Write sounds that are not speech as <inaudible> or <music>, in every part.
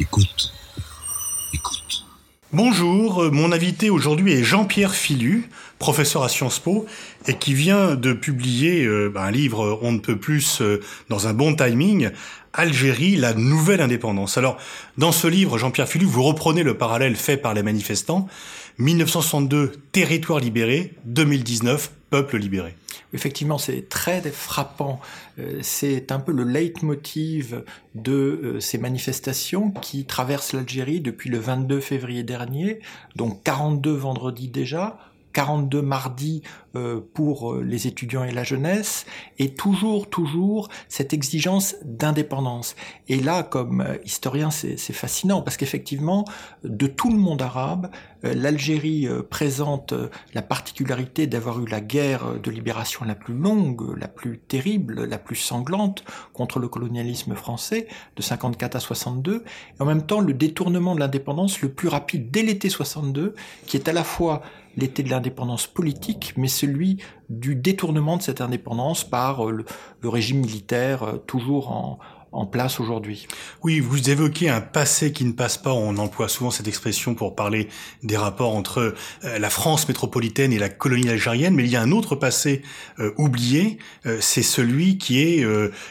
Écoute. Écoute. Bonjour, euh, mon invité aujourd'hui est Jean-Pierre Filu, professeur à Sciences Po, et qui vient de publier euh, un livre On ne peut plus euh, dans un bon timing, Algérie, la nouvelle indépendance. Alors, dans ce livre, Jean-Pierre Filu, vous reprenez le parallèle fait par les manifestants. 1962, territoire libéré, 2019, peuple libéré. Effectivement, c'est très frappant. Euh, c'est un peu le leitmotiv de euh, ces manifestations qui traversent l'Algérie depuis le 22 février dernier, donc 42 vendredis déjà, 42 mardis pour euh, les étudiants et la jeunesse, et toujours, toujours cette exigence d'indépendance. Et là, comme euh, historien, c'est fascinant, parce qu'effectivement, de tout le monde arabe, l'Algérie présente la particularité d'avoir eu la guerre de libération la plus longue, la plus terrible, la plus sanglante contre le colonialisme français, de 54 à 62, et en même temps le détournement de l'indépendance le plus rapide dès l'été 62, qui est à la fois l'été de l'indépendance politique, mais celui du détournement de cette indépendance par euh, le, régime militaire euh, toujours en, place aujourd'hui. Oui, vous évoquez un passé qui ne passe pas. On emploie souvent cette expression pour parler des rapports entre euh, la France métropolitaine et la colonie algérienne, mais il y a un autre passé oublié, c'est celui qui est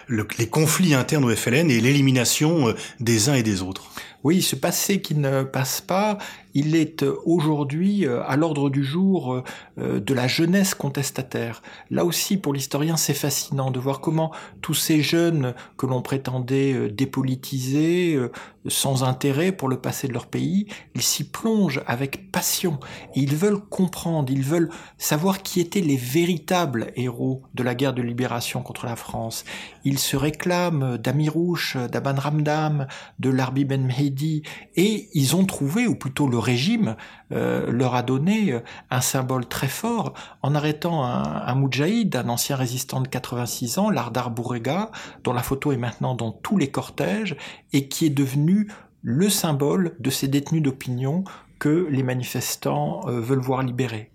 les conflits internes au FLN et l'élimination des uns et des autres. Oui, ce passé qui ne passe pas, il est euh, aujourd'hui euh, à l'ordre du jour euh, de la jeunesse contestataire. Là aussi, pour l'historien, c'est fascinant de voir comment tous ces jeunes que l'on prétendait dépolitiser, sans intérêt pour le passé de leur pays, ils s'y plongent avec passion. ils veulent comprendre, ils veulent savoir qui étaient les véritables héros de la guerre de libération contre la France. Ils se réclament d'Amirouche, d'Aban Ramdam, de Larbi Ben Mehdi, et ils ont trouvé, ou plutôt le régime euh, leur a donné euh, un symbole très fort en arrêtant un, moudjahid, un ancien résistant de 86 ans, Lardar Bourrega, dont la photo est maintenant dans tous les cortèges et qui est devenu le symbole de ces détenus d'opinion que les manifestants euh, veulent voir libérés.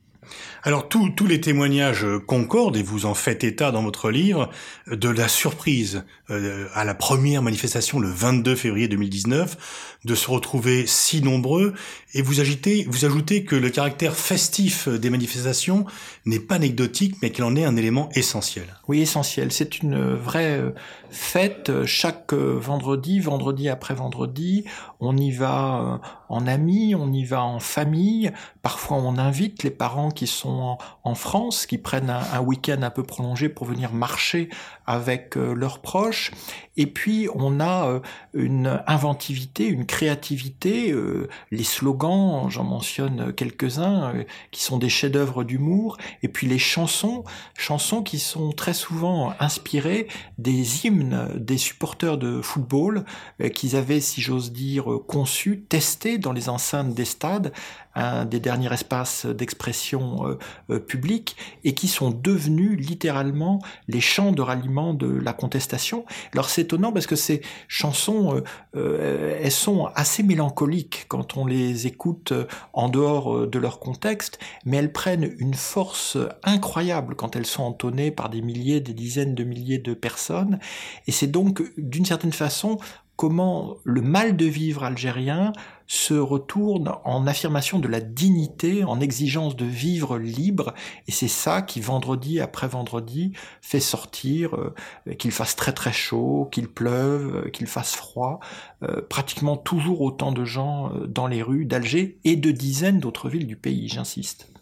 Alors tous les témoignages concordent, et vous en faites état dans votre livre, de la surprise euh, à la première manifestation le 22 février 2019, de se retrouver si nombreux, et vous, vous ajoutez que le caractère festif des manifestations n'est pas anecdotique, mais qu'il en est un élément essentiel. Oui, essentiel. C'est une vraie euh, fête chaque euh, vendredi, vendredi après vendredi. On y va en amis, on y va en famille. Parfois, on invite les parents qui sont en, France, qui prennent un, week-end un peu prolongé pour venir marcher avec euh, leurs proches. Et puis, on a euh, une inventivité, une créativité, euh, les slogans, j'en mentionne quelques-uns, qui sont des chefs-d'œuvre d'humour, et puis les chansons, chansons qui sont très souvent inspirées des hymnes des supporters de football qu'ils avaient, si j'ose dire, conçus, testés dans les enceintes des stades, un des derniers espaces d'expression euh, euh, publique, et qui sont devenus littéralement les chants de ralliement de la contestation. Alors c'est étonnant parce que ces chansons, euh, elles sont assez mélancoliques quand on les écoute en dehors de leur contexte, mais elles prennent une force incroyable quand elles sont entonnées par des milliers, des dizaines de milliers de personnes, et c'est donc d'une certaine façon comment le mal de vivre algérien se retourne en affirmation de la dignité, en exigence de vivre libre, et c'est ça qui, vendredi après vendredi, fait sortir, euh, qu'il fasse très très chaud, qu'il pleuve, euh, qu'il fasse froid, euh, pratiquement toujours autant de gens dans les rues d'Alger et de dizaines d'autres villes du pays, j'insiste.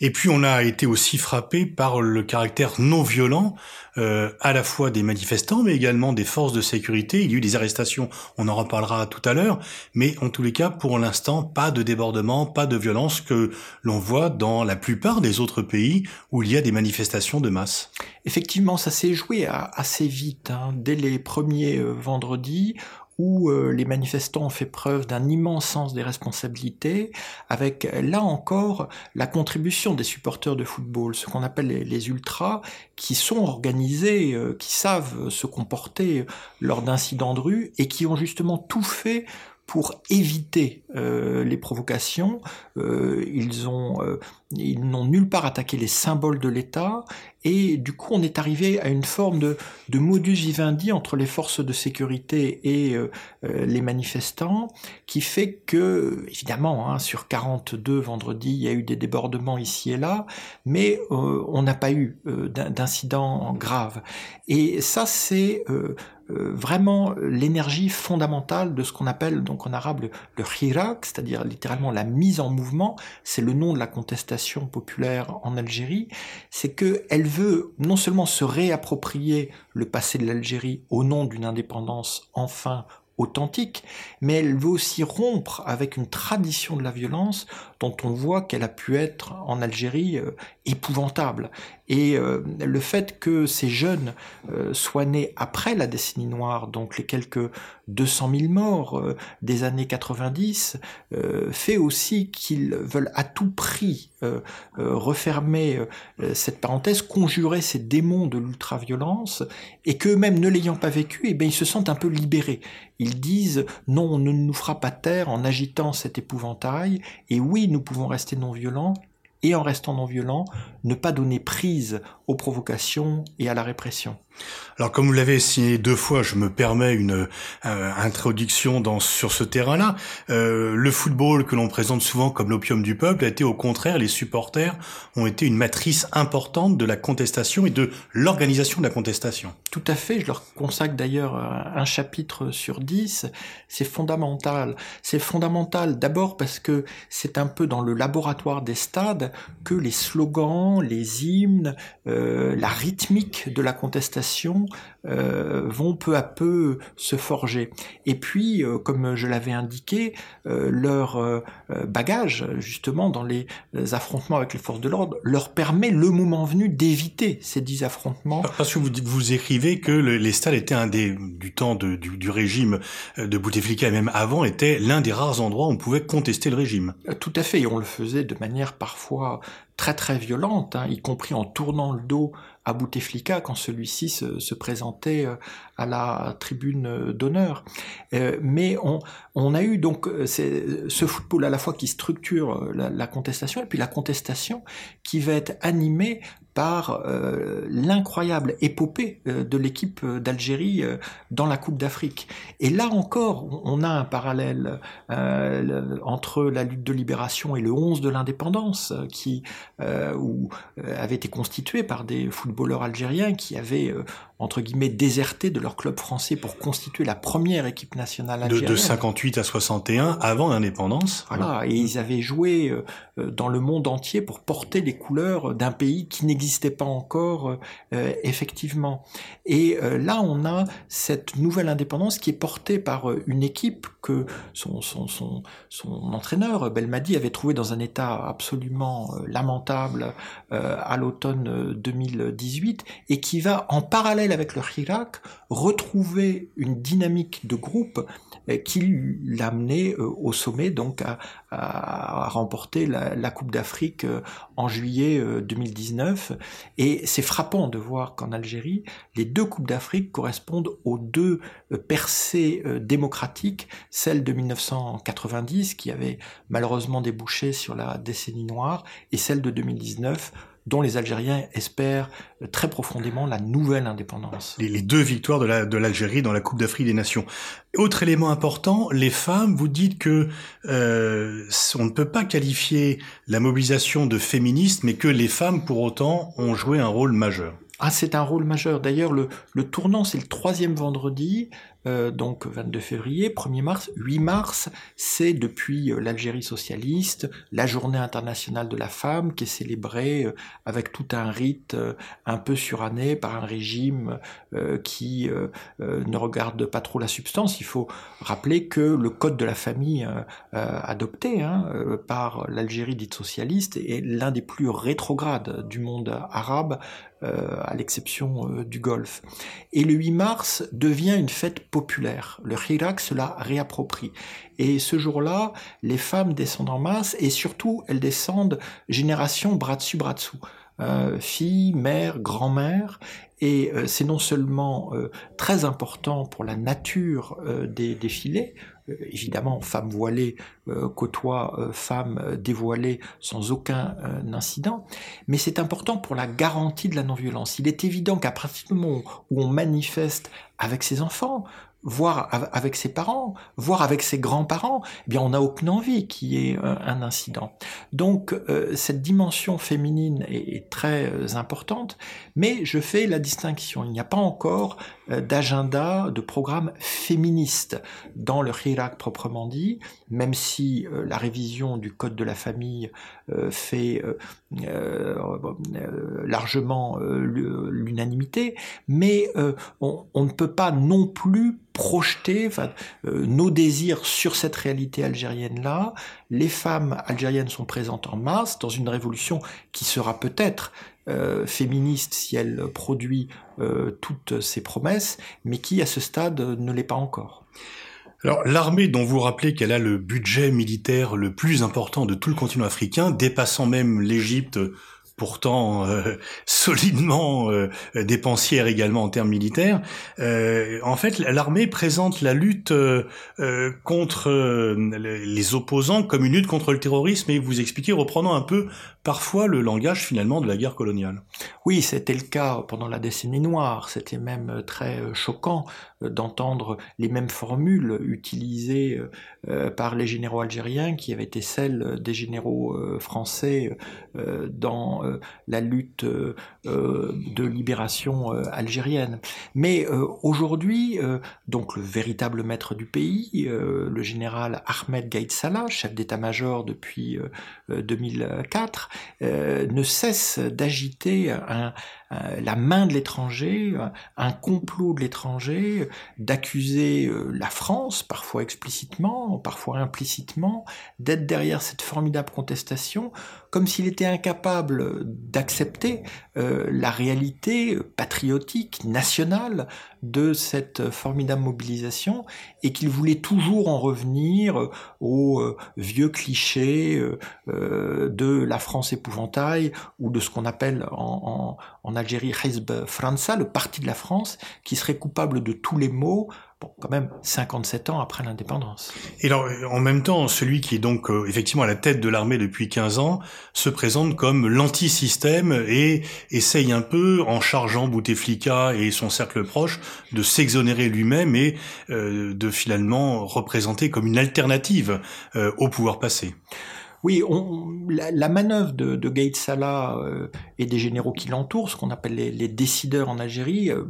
Et puis on a été aussi frappé par le caractère non violent euh, à la fois des manifestants, mais également des forces de sécurité. Il y a eu des arrestations, on en reparlera tout à l'heure, mais en tous les cas, pour l'instant, pas de débordement, pas de violence que l'on voit dans la plupart des autres pays où il y a des manifestations de masse. Effectivement, ça s'est joué assez vite. Hein. Dès les premiers euh, vendredis, où euh, les manifestants ont fait preuve d'un immense sens des responsabilités, avec là encore la contribution des supporters de football, ce qu'on appelle les, ultras, qui sont organisés, euh, qui savent se comporter lors d'incidents de rue et qui ont justement tout fait pour éviter euh, les provocations. ils ont, ils n'ont nulle part attaqué les symboles de l'État Et du coup, on est arrivé à une forme de, de modus vivendi entre les forces de sécurité et euh, euh, les manifestants, qui fait que, évidemment, hein, sur 42 vendredi, il y a eu des débordements ici et là, mais euh, on n'a pas eu d'incidents graves. Et ça, c'est euh, vraiment l'énergie fondamentale de ce qu'on appelle donc en arabe le, le hirak, c'est-à-dire littéralement la mise en mouvement. C'est le nom de la contestation populaire en Algérie. C'est que elle veut non seulement se réapproprier le passé de l'Algérie au nom d'une indépendance enfin authentique, mais elle veut aussi rompre avec une tradition de la violence dont on voit qu'elle a pu être en Algérie euh, épouvantable. Et euh, le fait que ces jeunes euh, soient nés après la décennie noire, donc les quelques 200 000 morts des années 90, fait aussi qu'ils veulent à tout prix refermer cette parenthèse, conjurer ces démons de l'ultra-violence, et qu'eux-mêmes, ne l'ayant pas vécu, eh bien, ils se sentent un peu libérés. Ils disent non, on ne nous fera pas taire en agitant cet épouvantail, et oui, nous pouvons rester non violents, et en restant non violents, ne pas donner prise aux provocations et à la répression. Alors comme vous l'avez signé deux fois, je me permets une euh, introduction dans, sur ce terrain-là. Euh, le football que l'on présente souvent comme l'opium du peuple a été au contraire, les supporters ont été une matrice importante de la contestation et de l'organisation de la contestation. Tout à fait, je leur consacre d'ailleurs un chapitre sur dix. C'est fondamental. C'est fondamental d'abord parce que c'est un peu dans le laboratoire des stades que les slogans, les hymnes, euh, la rythmique de la contestation euh, vont peu à peu se forger. Et puis, euh, comme je l'avais indiqué, leur bagage, justement, dans les affrontements avec les forces de l'ordre, leur permet le moment venu d'éviter ces dix affrontements. Parce que vous, vous écrivez que les stades étaient un des, du temps de, du, du, régime de Bouteflika et même avant, était l'un des rares endroits où on pouvait contester le régime. Tout à fait, et on le faisait de manière parfois très très violente, hein, y compris en tournant le dos à Bouteflika quand celui-ci se, se, présentait euh, à la tribune euh, d'honneur. Euh, mais on, on, a eu donc ce football à la fois qui structure la, la, contestation et puis la contestation qui va être animée par euh, l'incroyable épopée euh, de l'équipe d'Algérie euh, dans la Coupe d'Afrique. Et là encore, on a un parallèle entre la lutte de libération et le 11 de l'indépendance, qui où, avait été constitué par des footballeurs algériens qui avaient entre guillemets déserté de leur club français pour constituer la première équipe nationale algérienne. De, de 58 à 61, avant l'indépendance. Voilà, et ils avaient joué dans le monde entier pour porter les couleurs d'un pays qui n'existait n'existait pas encore euh, effectivement. Et euh, là, on a cette nouvelle indépendance qui est portée par euh, une équipe que son entraîneur, Belmadi, avait trouvé dans un état absolument lamentable à l'automne 2018 et qui va, en parallèle avec le Hirak, retrouver une dynamique de groupe qui l'a amené au sommet, donc à, remporter la, la Coupe d'Afrique en juillet 2019 et c'est frappant de voir qu'en Algérie, les deux Coupes d'Afrique correspondent aux deux euh, percées euh, démocratiques, celle de 1990 qui avait malheureusement débouché sur la décennie noire, et celle de 2019 dont les Algériens espèrent très profondément la nouvelle indépendance. Les, deux victoires de l'Algérie dans la Coupe d'Afrique des Nations. Autre élément important, les femmes, vous dites que euh, on ne peut pas qualifier la mobilisation de féministe, mais que les femmes, pour autant, ont joué un rôle majeur. Ah, c'est un rôle majeur. D'ailleurs, le, le tournant, c'est le troisième vendredi. Euh, donc 22 février, 1er mars, 8 mars, c'est depuis euh, l'Algérie socialiste, la journée internationale de la femme qui est célébrée euh, avec tout un rite un peu suranné par un régime qui ne regarde pas trop la substance. Il faut rappeler que le code de la famille adopté hein, par l'Algérie dite socialiste est l'un des plus rétrogrades du monde arabe, à l'exception du Golfe. Et le 8 mars devient une fête populaire. Le Hirak se la réapproprie. Et ce jour-là, les femmes descendent en masse et surtout elles descendent génération bras dessus bras dessous. fille, mère, grand-mère, et c'est non seulement très important pour la nature des défilés, évidemment, femme voilée côtoie femme dévoilée sans aucun incident, mais c'est important pour la garantie de la non-violence. Il est évident qu'à partir du moment où on manifeste avec ses enfants, voir avec ses parents, voir avec ses grands-parents, eh bien on n'a aucune envie qu'il y ait un incident. Donc euh, cette dimension féminine est, très euh, importante, mais je fais la distinction. Il n'y a pas encore euh, d'agenda, de programme féministe dans le Hirak proprement dit, même si la révision du code de la famille fait largement l'unanimité, mais on, on, ne peut pas non plus projeter euh, nos désirs sur cette réalité algérienne-là. Les femmes algériennes sont présentes en masse dans une révolution qui sera peut-être euh, féministe si elle produit euh, toutes ses promesses, mais qui à ce stade ne l'est pas encore. Alors l'armée dont vous rappelez qu'elle a le budget militaire le plus important de tout le continent africain, dépassant même l'Égypte pourtant euh, solidement euh, dépensière également en termes militaires. Euh, en fait, l'armée présente la lutte contre les opposants comme une lutte contre le terrorisme et vous expliquez, reprenant un peu parfois le langage finalement de la guerre coloniale. Oui, c'était le cas pendant la décennie noire. C'était même très choquant d'entendre les mêmes formules utilisées par les généraux algériens qui avaient été celles des généraux français dans euh, la lutte euh, euh, de libération algérienne. Mais aujourd'hui, donc le véritable maître du pays, le général Ahmed Gaïd Salah, chef d'état-major depuis 2004, ne cesse d'agiter un, euh, la main de l'étranger, euh, un complot de l'étranger, d'accuser euh, la France, parfois explicitement, parfois implicitement, d'être derrière cette formidable contestation, comme s'il était incapable d'accepter la réalité patriotique, nationale de cette formidable mobilisation et qu'il voulait toujours en revenir aux vieux clichés de la France épouvantail ou de ce qu'on appelle en, en Algérie Hizb França, le parti de la France, qui serait coupable de tous les maux, bon, quand même 57 ans après l'indépendance. Et alors, en même temps, celui qui est donc euh, effectivement à la tête de l'armée depuis 15 ans se présente comme l'anti-système et essaye un peu, en chargeant Bouteflika et son cercle proche, de s'exonérer lui-même et euh, de finalement représenter comme une alternative euh, au pouvoir passé. Oui, la, manœuvre de, de Salah euh, et des généraux qui l'entourent, ce qu'on appelle les, décideurs en Algérie, euh,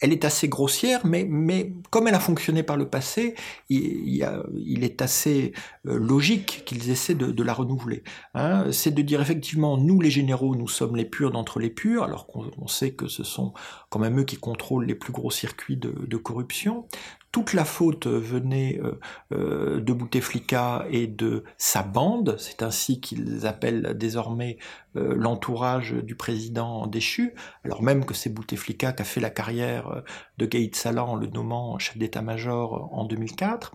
elle est assez grossière, mais, mais comme elle a fonctionné par le passé, il, il est assez euh, logique qu'ils essaient de, la renouveler. Hein. C'est de dire effectivement, nous les généraux, nous sommes les purs d'entre les purs, alors qu'on sait que ce sont quand même eux qui contrôlent les plus gros circuits de, de corruption toute la faute venait euh, euh, de Bouteflika et de sa bande, c'est ainsi qu'ils appellent désormais euh, l'entourage du président déchu, alors même que c'est Bouteflika qui a fait la carrière de Gaïd Salah le nommant chef d'état-major en 2004.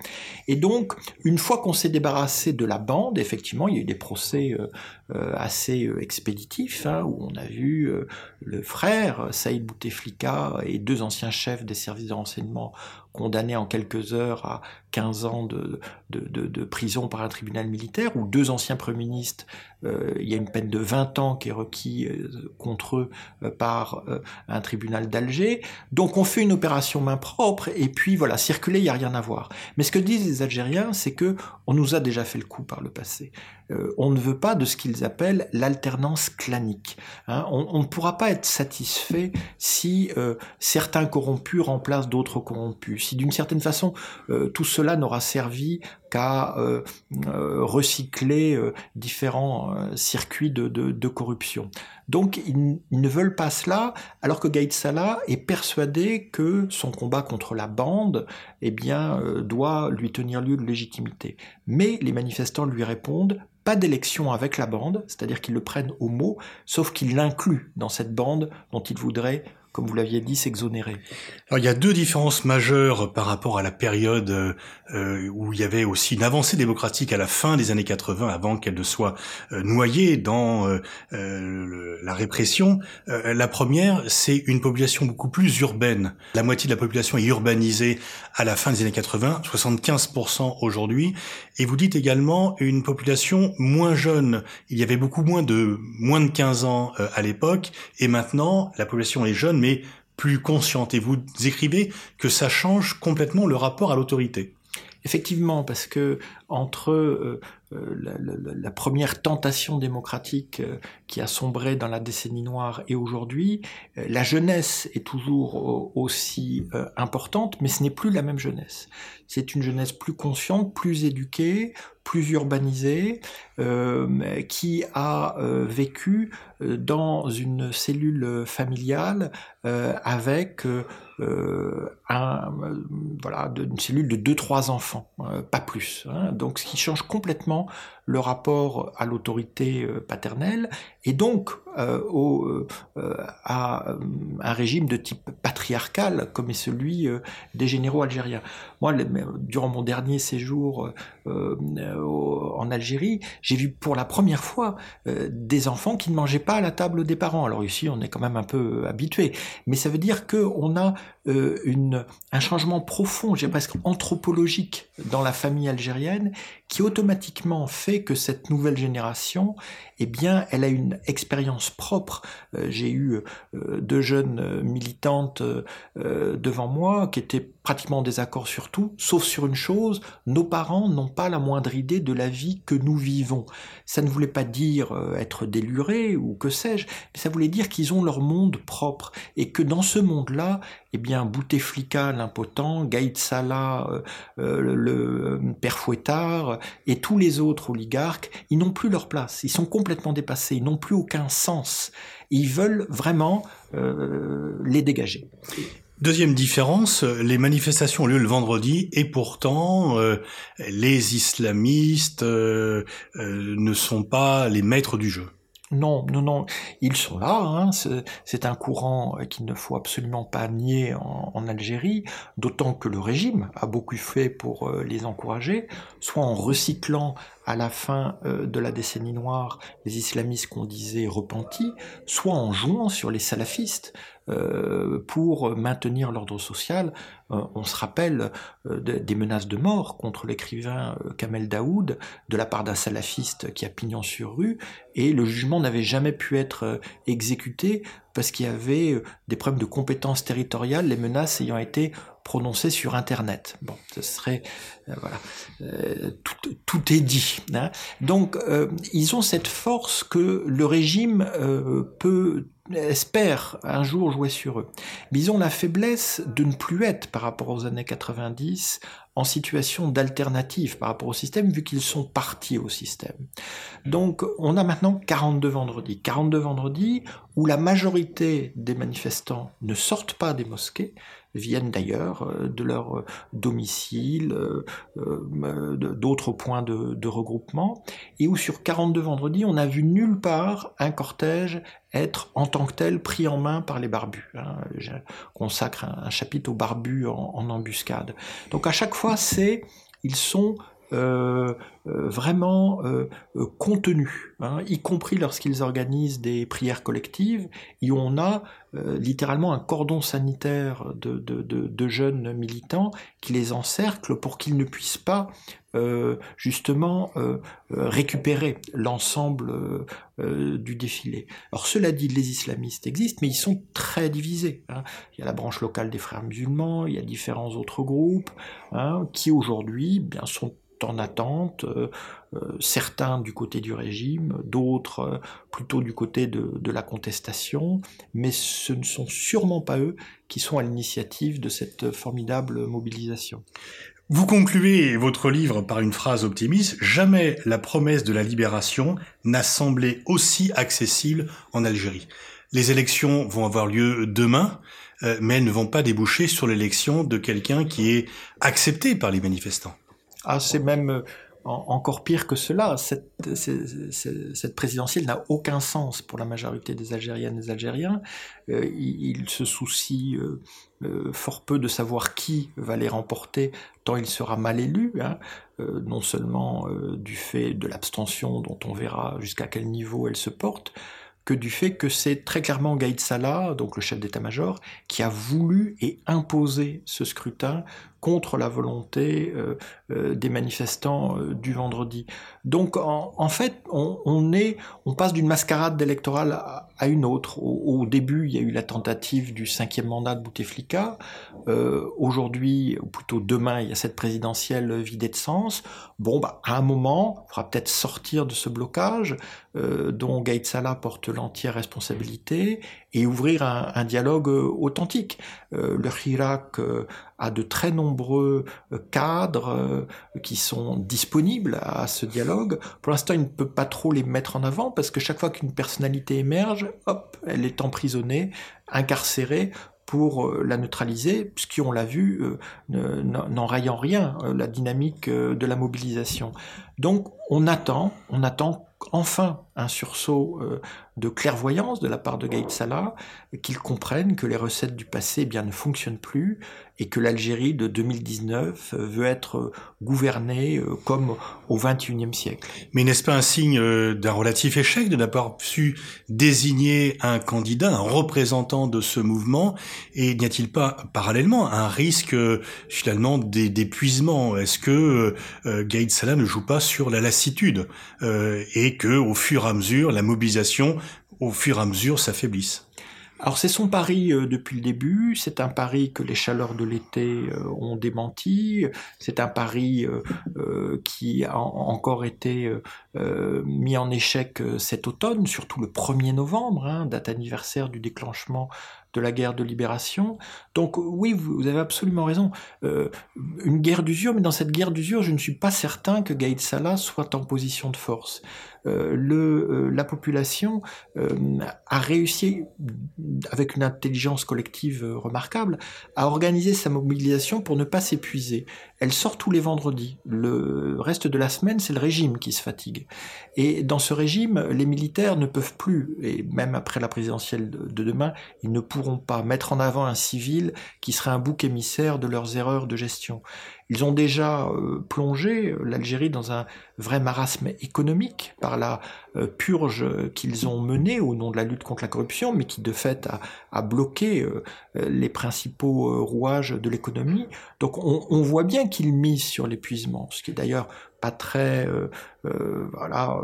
Et donc, une fois qu'on s'est débarrassé de la bande, effectivement, il y a eu des procès assez expéditifs, hein, où on a vu le frère Saïd Bouteflika et deux anciens chefs des services de renseignement condamné en quelques heures à 15 ans de, prison par un tribunal militaire, ou deux anciens premiers ministres, euh, il y a une peine de 20 ans qui est requis euh, contre eux euh, par un tribunal d'Alger. Donc on fait une opération main propre, et puis voilà, circuler, il n'y a rien à voir. Mais ce que disent les Algériens, c'est que on nous a déjà fait le coup par le passé. On ne veut pas de ce qu'ils appellent l'alternance clanique. Hein. on, on, ne pourra pas être satisfait si certains corrompus remplacent d'autres corrompus si d'une certaine façon euh, tout cela n'aura servi qu'à euh, euh, recycler différents circuits de, corruption. Donc ils, ne veulent pas cela, alors que Gaïd Salah est persuadé que son combat contre la bande eh bien, doit lui tenir lieu de légitimité. Mais les manifestants lui répondent pas d'élection avec la bande, c'est-à-dire qu'ils le prennent au mot, sauf qu'ils l'incluent dans cette bande dont ils voudraient comme vous l'aviez dit, s'exonérer. Alors, il y a deux différences majeures par rapport à la période euh, où il y avait aussi une avancée démocratique à la fin des années 80, avant qu'elle ne soit euh, noyée dans euh, euh la répression. Euh, la première, c'est une population beaucoup plus urbaine. La moitié de la population est urbanisée à la fin des années 80, 75% aujourd'hui. Et vous dites également une population moins jeune. Il y avait beaucoup moins de moins de 15 ans à l'époque, et maintenant la population est jeune, plus consciente. Et vous écrivez que ça change complètement le rapport à l'autorité. Effectivement, parce que entre euh, euh, la, première tentation démocratique euh, qui a sombré dans la décennie noire et aujourd'hui, la jeunesse est toujours aussi importante, mais ce n'est plus la même jeunesse. C'est une jeunesse plus consciente, plus éduquée, plus urbanisée, euh, qui a euh, vécu dans une cellule familiale euh, avec un, voilà, une cellule de deux trois enfants, pas plus. Hein. Donc, ce qui change complètement le rapport à l'autorité paternelle et donc au, à un régime de type patriarcal comme est celui des généraux algériens. Moi, durant mon dernier séjour euh, en Algérie, j'ai vu pour la première fois euh, des enfants qui ne mangeaient pas à la table des parents. Alors ici, on est quand même un peu habitué, mais ça veut dire qu'on a euh, une, un changement profond, j'ai presque anthropologique dans la famille algérienne, qui automatiquement fait que cette nouvelle génération, eh bien, elle a une expérience propre. Euh, j'ai eu euh, deux jeunes militantes devant moi qui étaient pratiquement en désaccord sur tout, sauf sur une chose, nos parents n'ont pas la moindre idée de la vie que nous vivons. Ça ne voulait pas dire être délurés ou que sais-je, mais ça voulait dire qu'ils ont leur monde propre et que dans ce monde-là, eh bien, Bouteflika, l'impotent, Gaïd Salah, euh, euh, le, euh, père Fouettard, et tous les autres oligarques, ils n'ont plus leur place. Ils sont complètement dépassés. Ils n'ont plus aucun sens. Ils veulent vraiment les dégager. Deuxième différence, les manifestations ont lieu le vendredi et pourtant les islamistes ne sont pas les maîtres du jeu. Non, non, non, ils sont là. Hein. C'est un courant qu'il ne faut absolument pas nier en, Algérie, d'autant que le régime a beaucoup fait pour euh, les encourager, soit en recyclant à la fin euh, de la décennie noire les islamistes qu'on disait repentis, soit en jouant sur les salafistes euh, pour maintenir l'ordre social. Euh, on se rappelle des menaces de mort contre l'écrivain Kamel Daoud de la part d'un salafiste qui a pignon sur rue, et le jugement n'avait jamais pu être exécuté parce qu'il y avait des problèmes de compétences territoriales, les menaces ayant été prononcé sur Internet. Bon, ce serait euh, voilà, euh, tout, tout, est dit. Hein. Donc, euh, ils ont cette force que le régime peut espère un jour jouer sur eux. Mais ils ont la faiblesse de ne plus être, par rapport aux années 90, en situation d'alternative par rapport au système, vu qu'ils sont partis au système. Donc on a maintenant 42 vendredis. 42 vendredis où la majorité des manifestants ne sortent pas des mosquées, viennent d'ailleurs euh, de leur euh, domicile, euh, d'autres points de, regroupement, et où sur 42 vendredis, on n'a vu nulle part un cortège être en tant que tel pris en main par les barbus. Hein. Je consacre un, chapitre aux barbus en, embuscade. Donc à chaque fois, c'est ils sont vraiment contenus, hein, y compris lorsqu'ils organisent des prières collectives, et on a littéralement un cordon sanitaire de, jeunes militants qui les encerclent pour qu'ils ne puissent pas justement récupérer l'ensemble du défilé. Alors cela dit, les islamistes existent, mais ils sont très divisés. Hein. Il y a la branche locale des frères musulmans, il y a différents autres groupes hein, qui aujourd'hui bien sont en attente, euh, euh, certains du côté du régime, d'autres euh, plutôt du côté de, de, la contestation, mais ce ne sont sûrement pas eux qui sont à l'initiative de cette formidable mobilisation. Vous concluez votre livre par une phrase optimiste, Jamais la promesse de la libération n'a semblé aussi accessible en Algérie. Les élections vont avoir lieu demain, mais elles ne vont pas déboucher sur l'élection de quelqu'un qui est accepté par les manifestants. Ah, c'est même encore pire que cela, cette, cette, présidentielle n'a aucun sens pour la majorité des Algériennes et des Algériens. Euh, ils, se soucient euh, euh, fort peu de savoir qui va les remporter, tant il sera mal élu, hein, non seulement du fait de l'abstention dont on verra jusqu'à quel niveau elle se porte, que du fait que c'est très clairement Gaïd Salah, donc le chef d'état-major, qui a voulu et imposé ce scrutin contre la volonté euh, euh, des manifestants euh, du vendredi. Donc en, fait, on, passe d'une mascarade électorale à, une autre. Au, début, il y a eu la tentative du cinquième mandat de Bouteflika. Aujourd'hui, ou plutôt demain, il y a cette présidentielle vidée de sens. Bon, bah, à un moment, il faudra peut-être sortir de ce blocage dont Gaïd Salah porte l'entière responsabilité et ouvrir un, dialogue euh, authentique. Le Hirak a de très nombreux cadres qui sont disponibles à ce dialogue. Pour l'instant, il ne peut pas trop les mettre en avant parce que chaque fois qu'une personnalité émerge, hop, elle est emprisonnée, incarcérée pour la neutraliser, ce qui, on l'a vu, n'enraye en rien la dynamique de la mobilisation. Donc, on attend, on attend enfin un sursaut euh, de clairvoyance de la part de Gaïd Salah, qu'ils comprennent que les recettes du passé eh bien, ne fonctionnent plus et que l'Algérie de 2019 euh, veut être euh, gouvernée comme au XXIe siècle. Mais n'est-ce pas un signe d'un relatif échec de n'avoir su désigner un candidat, un représentant de ce mouvement? Et n'y a-t-il pas parallèlement un risque finalement d'épuisement? Est-ce que Gaïd Salah ne joue pas sur la lassitude et que au fur et à mesure, la mobilisation, au fur et à mesure, s'affaiblisse. Alors c'est son pari euh, depuis le début, c'est un pari que les chaleurs de l'été euh, ont démenti, c'est un pari euh, qui a encore été mis en échec cet automne, surtout le 1er novembre, hein, date anniversaire du déclenchement de la guerre de libération. Donc oui, vous avez absolument raison. Une guerre d'usure, mais dans cette guerre d'usure, je ne suis pas certain que Gaïd Salah soit en position de force. La population a réussi, avec une intelligence collective remarquable, à organiser sa mobilisation pour ne pas s'épuiser. Elle sort tous les vendredis. Le reste de la semaine, c'est le régime qui se fatigue. Et dans ce régime, les militaires ne peuvent plus, et même après la présidentielle de demain, ils ne pourront pas mettre en avant un civil qui serait un bouc émissaire de leurs erreurs de gestion. Ils ont déjà euh, plongé euh, l'Algérie dans un vrai marasme économique par la euh, purge qu'ils ont menée au nom de la lutte contre la corruption, mais qui de fait a, bloqué les principaux rouages de l'économie. Donc on, voit bien qu'ils misent sur l'épuisement, ce qui est d'ailleurs très voilà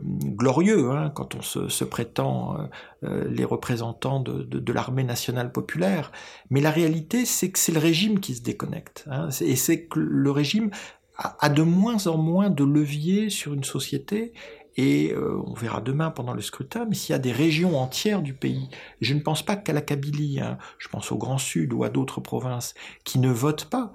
glorieux hein, quand on se, prétend les représentants de, l'armée nationale populaire. Mais la réalité, c'est que c'est le régime qui se déconnecte. Hein, et c'est que le régime a, de moins en moins de leviers sur une société et euh, on verra demain pendant le scrutin, mais s'il y a des régions entières du pays, je ne pense pas qu'à la Kabylie, hein, je pense au Grand Sud ou à d'autres provinces, qui ne votent pas,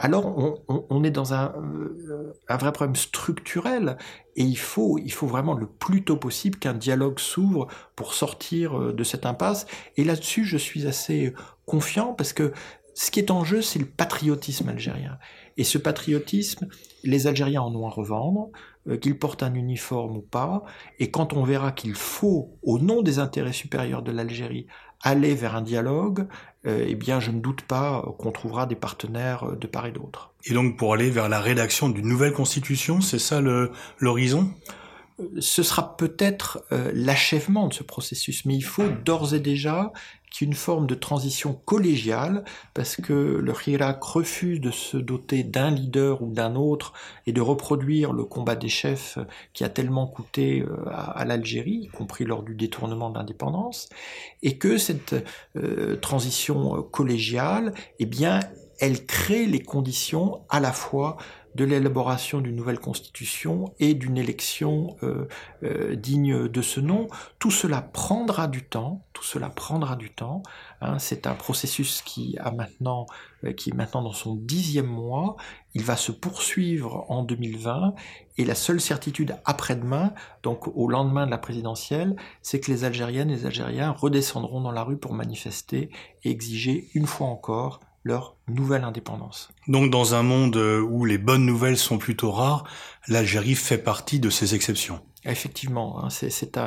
alors on, est dans un, euh, un, vrai problème structurel et il faut, il faut vraiment le plus tôt possible qu'un dialogue s'ouvre pour sortir euh, de cette impasse. Et là-dessus, je suis assez confiant parce que ce qui est en jeu, c'est le patriotisme algérien. Et ce patriotisme, les Algériens en ont à revendre, euh, qu'ils portent un uniforme ou pas, et quand on verra qu'il faut, au nom des intérêts supérieurs de l'Algérie, aller vers un dialogue, eh bien je ne doute pas qu'on trouvera des partenaires de part et d'autre. Et donc pour aller vers la rédaction d'une nouvelle constitution, c'est ça l'horizon? Ce sera peut-être euh, l'achèvement de ce processus, mais il faut d'ores et déjà une forme de transition collégiale, parce que le Hirak refuse de se doter d'un leader ou d'un autre et de reproduire le combat des chefs qui a tellement coûté euh, à, l'Algérie, y compris lors du détournement de l'indépendance, et que cette euh, transition collégiale, eh bien, elle crée les conditions à la fois de l'élaboration d'une nouvelle constitution et d'une élection euh, euh, digne de ce nom. Tout cela prendra du temps, tout cela prendra du temps. Hein. C'est un processus qui a maintenant, euh, qui est maintenant dans son dixième mois. Il va se poursuivre en 2020 et la seule certitude après-demain, donc au lendemain de la présidentielle, c'est que les Algériennes et les Algériens redescendront dans la rue pour manifester et exiger une fois encore leur nouvelle indépendance. Donc dans un monde où les bonnes nouvelles sont plutôt rares, l'Algérie fait partie de ces exceptions. Effectivement, hein, c'est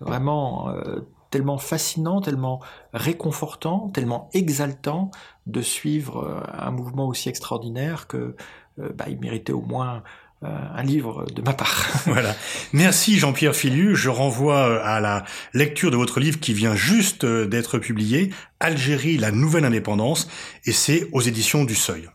vraiment euh, tellement fascinant, tellement réconfortant, tellement exaltant de suivre euh, un mouvement aussi extraordinaire que euh, bah, il méritait au moins euh, un livre de ma part. <laughs> voilà. Merci Jean-Pierre Filu. Je renvoie à la lecture de votre livre qui vient juste d'être publié, Algérie, la nouvelle indépendance, et c'est aux éditions du Seuil.